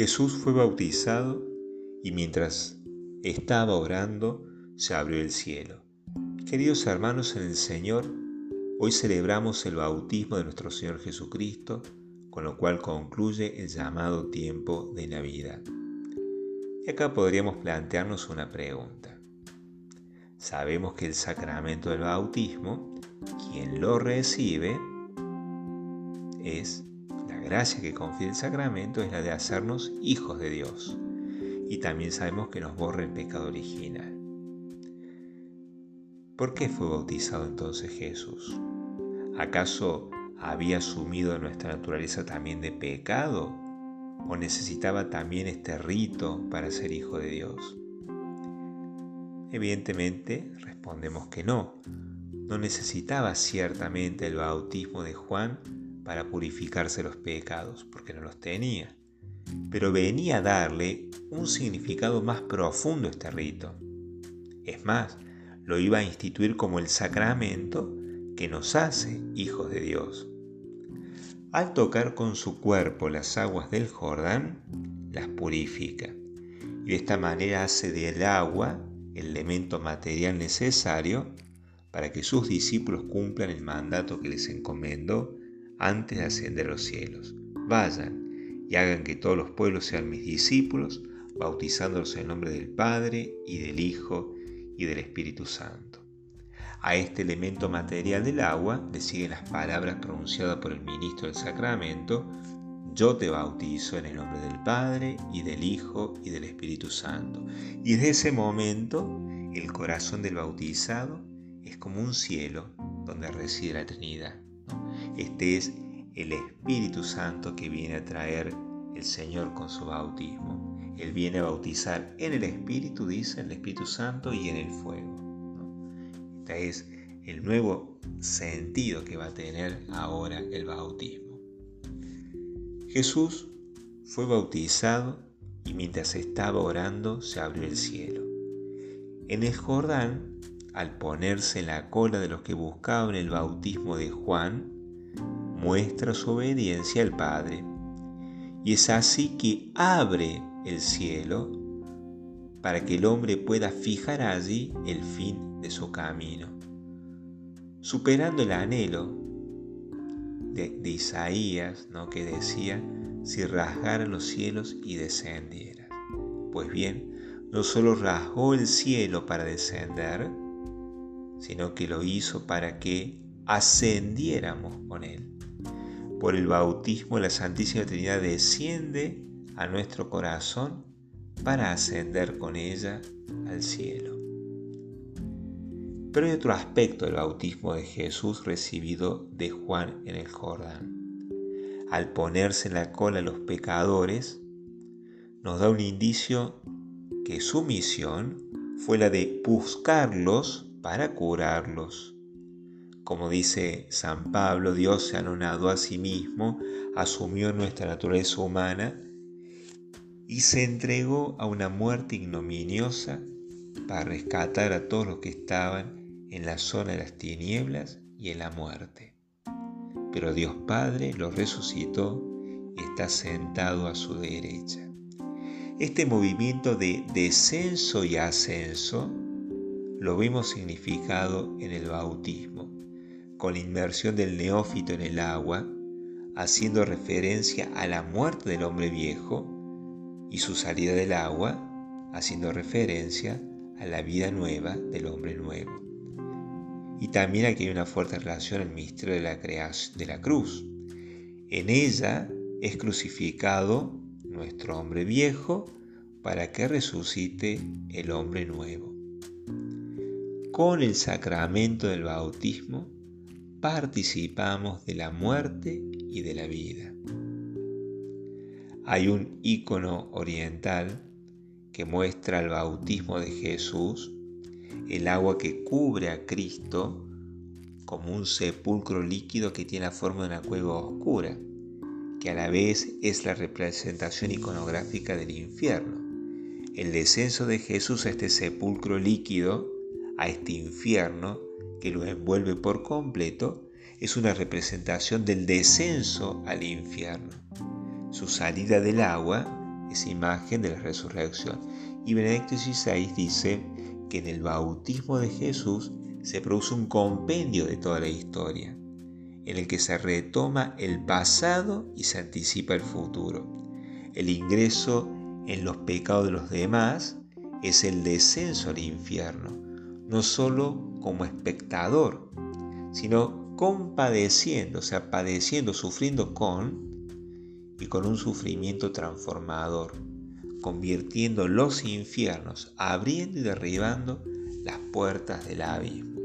Jesús fue bautizado y mientras estaba orando se abrió el cielo. Queridos hermanos en el Señor, hoy celebramos el bautismo de nuestro Señor Jesucristo, con lo cual concluye el llamado tiempo de Navidad. Y acá podríamos plantearnos una pregunta. Sabemos que el sacramento del bautismo, quien lo recibe, es gracia que confía el sacramento es la de hacernos hijos de Dios. Y también sabemos que nos borra el pecado original. ¿Por qué fue bautizado entonces Jesús? ¿Acaso había asumido nuestra naturaleza también de pecado? ¿O necesitaba también este rito para ser hijo de Dios? Evidentemente respondemos que no. No necesitaba ciertamente el bautismo de Juan para purificarse los pecados, porque no los tenía. Pero venía a darle un significado más profundo a este rito. Es más, lo iba a instituir como el sacramento que nos hace hijos de Dios. Al tocar con su cuerpo las aguas del Jordán, las purifica y de esta manera hace del agua el elemento material necesario para que sus discípulos cumplan el mandato que les encomendó antes de ascender los cielos. Vayan y hagan que todos los pueblos sean mis discípulos, bautizándolos en el nombre del Padre y del Hijo y del Espíritu Santo. A este elemento material del agua le siguen las palabras pronunciadas por el ministro del sacramento, yo te bautizo en el nombre del Padre y del Hijo y del Espíritu Santo. Y desde ese momento el corazón del bautizado es como un cielo donde reside la Trinidad. Este es el Espíritu Santo que viene a traer el Señor con su bautismo. Él viene a bautizar en el Espíritu, dice, el Espíritu Santo y en el fuego. Este es el nuevo sentido que va a tener ahora el bautismo. Jesús fue bautizado y mientras estaba orando se abrió el cielo. En el Jordán, al ponerse en la cola de los que buscaban el bautismo de Juan, muestra su obediencia al Padre. Y es así que abre el cielo para que el hombre pueda fijar allí el fin de su camino, superando el anhelo de, Isaías, ¿no? que decía, si rasgara los cielos y descendiera. Pues bien, no solo rasgó el cielo para descender, sino que lo hizo para que ascendiéramos con Él. Por el bautismo la Santísima Trinidad desciende a nuestro corazón para ascender con ella al cielo. Pero hay otro aspecto del bautismo de Jesús recibido de Juan en el Jordán. Al ponerse en la cola los pecadores, nos da un indicio que su misión fue la de buscarlos para curarlos. Como dice San Pablo, Dios se anonadó a sí mismo, asumió nuestra naturaleza humana y se entregó a una muerte ignominiosa para rescatar a todos los que estaban en la zona de las tinieblas y en la muerte. Pero Dios Padre lo resucitó y está sentado a su derecha. Este movimiento de descenso y ascenso lo vimos significado en el bautismo, con la inmersión del neófito en el agua, haciendo referencia a la muerte del hombre viejo, y su salida del agua, haciendo referencia a la vida nueva del hombre nuevo. Y también aquí hay una fuerte relación al misterio de la, creación, de la cruz. En ella es crucificado nuestro hombre viejo para que resucite el hombre nuevo con el sacramento del bautismo participamos de la muerte y de la vida. Hay un icono oriental que muestra el bautismo de Jesús, el agua que cubre a Cristo como un sepulcro líquido que tiene la forma de una cueva oscura, que a la vez es la representación iconográfica del infierno. El descenso de Jesús a este sepulcro líquido a este infierno que lo envuelve por completo, es una representación del descenso al infierno. Su salida del agua esa imagen de la resurrección. Y Benedicto XVI dice que en el bautismo de Jesús se produce un compendio de toda la historia, en el que se retoma el pasado y se anticipa el futuro. El ingreso en los pecados de los demás es el descenso al infierno, no solo como espectador, sino compadeciendo, o sea, padeciendo, sufriendo con y con un sufrimiento transformador, convirtiendo los infiernos, abriendo y derribando las puertas del abismo.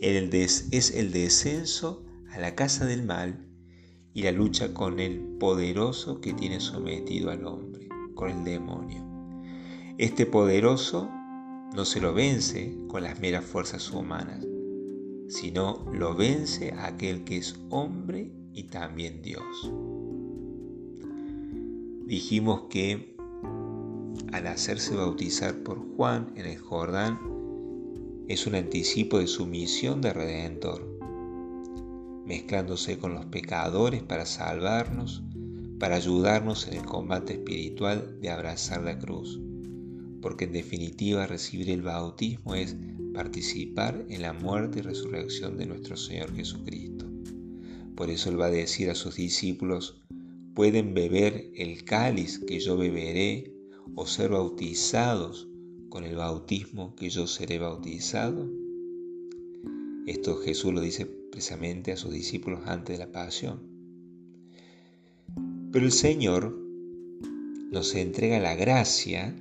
es el descenso a la casa del mal y la lucha con el poderoso que tiene sometido al hombre, con el demonio. Este poderoso no se lo vence con las meras fuerzas humanas, sino lo vence aquel que es hombre y también Dios. Dijimos que al hacerse bautizar por Juan en el Jordán es un anticipo de su misión de redentor, mezclándose con los pecadores para salvarnos, para ayudarnos en el combate espiritual de abrazar la cruz, porque en definitiva recibir el bautismo es participar en la muerte y resurrección de nuestro Señor Jesucristo. Por eso Él va a decir a sus discípulos, pueden beber el cáliz que yo beberé o ser bautizados con el bautismo que yo seré bautizado? Esto Jesús lo dice precisamente a sus discípulos antes de la pasión. Pero el Señor nos entrega la gracia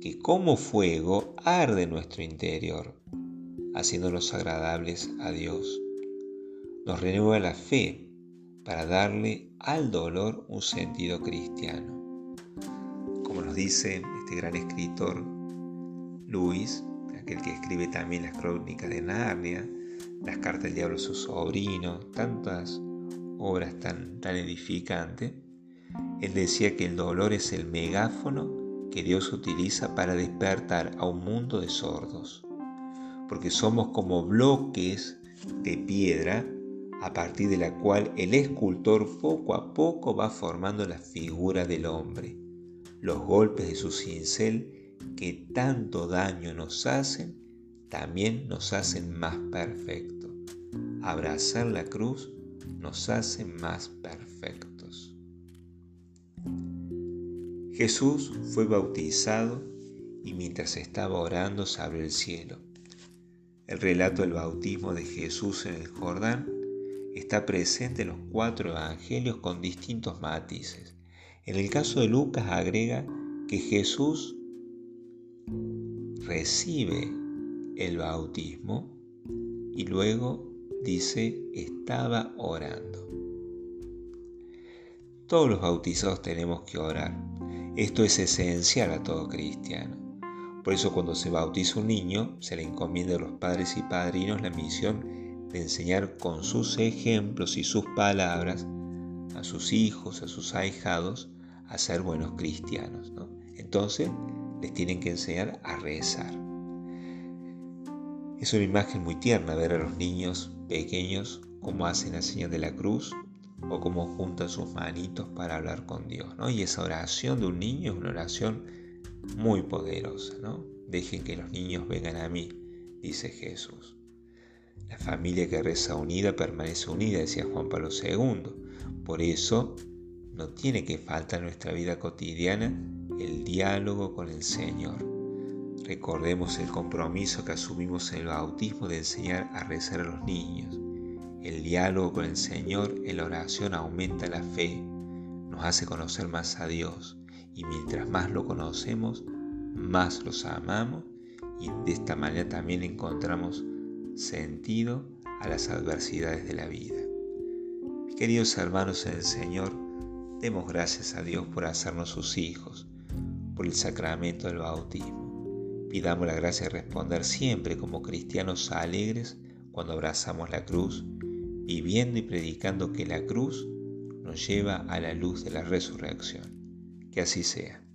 que como fuego arde nuestro interior, haciéndonos agradables a Dios. Nos renueva la fe para darle al dolor un sentido cristiano. Como nos dice este gran escritor Luis, aquel que escribe también las crónicas de Narnia, las cartas del diablo a su sobrino, tantas obras tan, tan edificantes, él decía que el dolor es el megáfono que Dios utiliza para despertar a un mundo de sordos, porque somos como bloques de piedra a partir de la cual el escultor poco a poco va formando la figura del hombre. Los golpes de su cincel que tanto daño nos hacen, también nos hacen más perfectos. Abrazar la cruz nos hace más perfectos. Jesús fue bautizado y mientras estaba orando se abrió el cielo. El relato del bautismo de Jesús en el Jordán está presente en los cuatro evangelios con distintos matices. En el caso de Lucas agrega que Jesús recibe el bautismo y luego dice estaba orando. Todos los bautizados tenemos que orar. Esto es esencial a todo cristiano. Por eso cuando se bautiza un niño, se le encomienda a los padres y padrinos la misión de enseñar con sus ejemplos y sus palabras a sus hijos, a sus ahijados, a ser buenos cristianos. Entonces les tienen que enseñar a rezar. Es una imagen muy tierna ver a los niños pequeños cómo hacen la señal de la cruz o cómo juntan sus manitos para hablar con Dios. Y esa oración de un niño es una oración muy poderosa. ¿no? Dejen que los niños vengan a mí, dice Jesús. La familia que reza unida permanece unida, decía Juan Pablo II. Por eso no tiene que faltar en nuestra vida cotidiana el diálogo con el Señor. Recordemos el compromiso que asumimos en el bautismo de enseñar a rezar a los niños. El diálogo con el Señor en la oración aumenta la fe, nos hace conocer más a Dios y mientras más lo conocemos, más los amamos y de esta manera también encontramos sentido a las adversidades de la vida. queridos hermanos en el Señor, demos gracias a Dios por hacernos sus hijos, por el sacramento del bautismo. Pidamos la gracia de responder siempre como cristianos alegres cuando abrazamos la cruz, viviendo y predicando que la cruz nos lleva a la luz de la resurrección. Que así sea.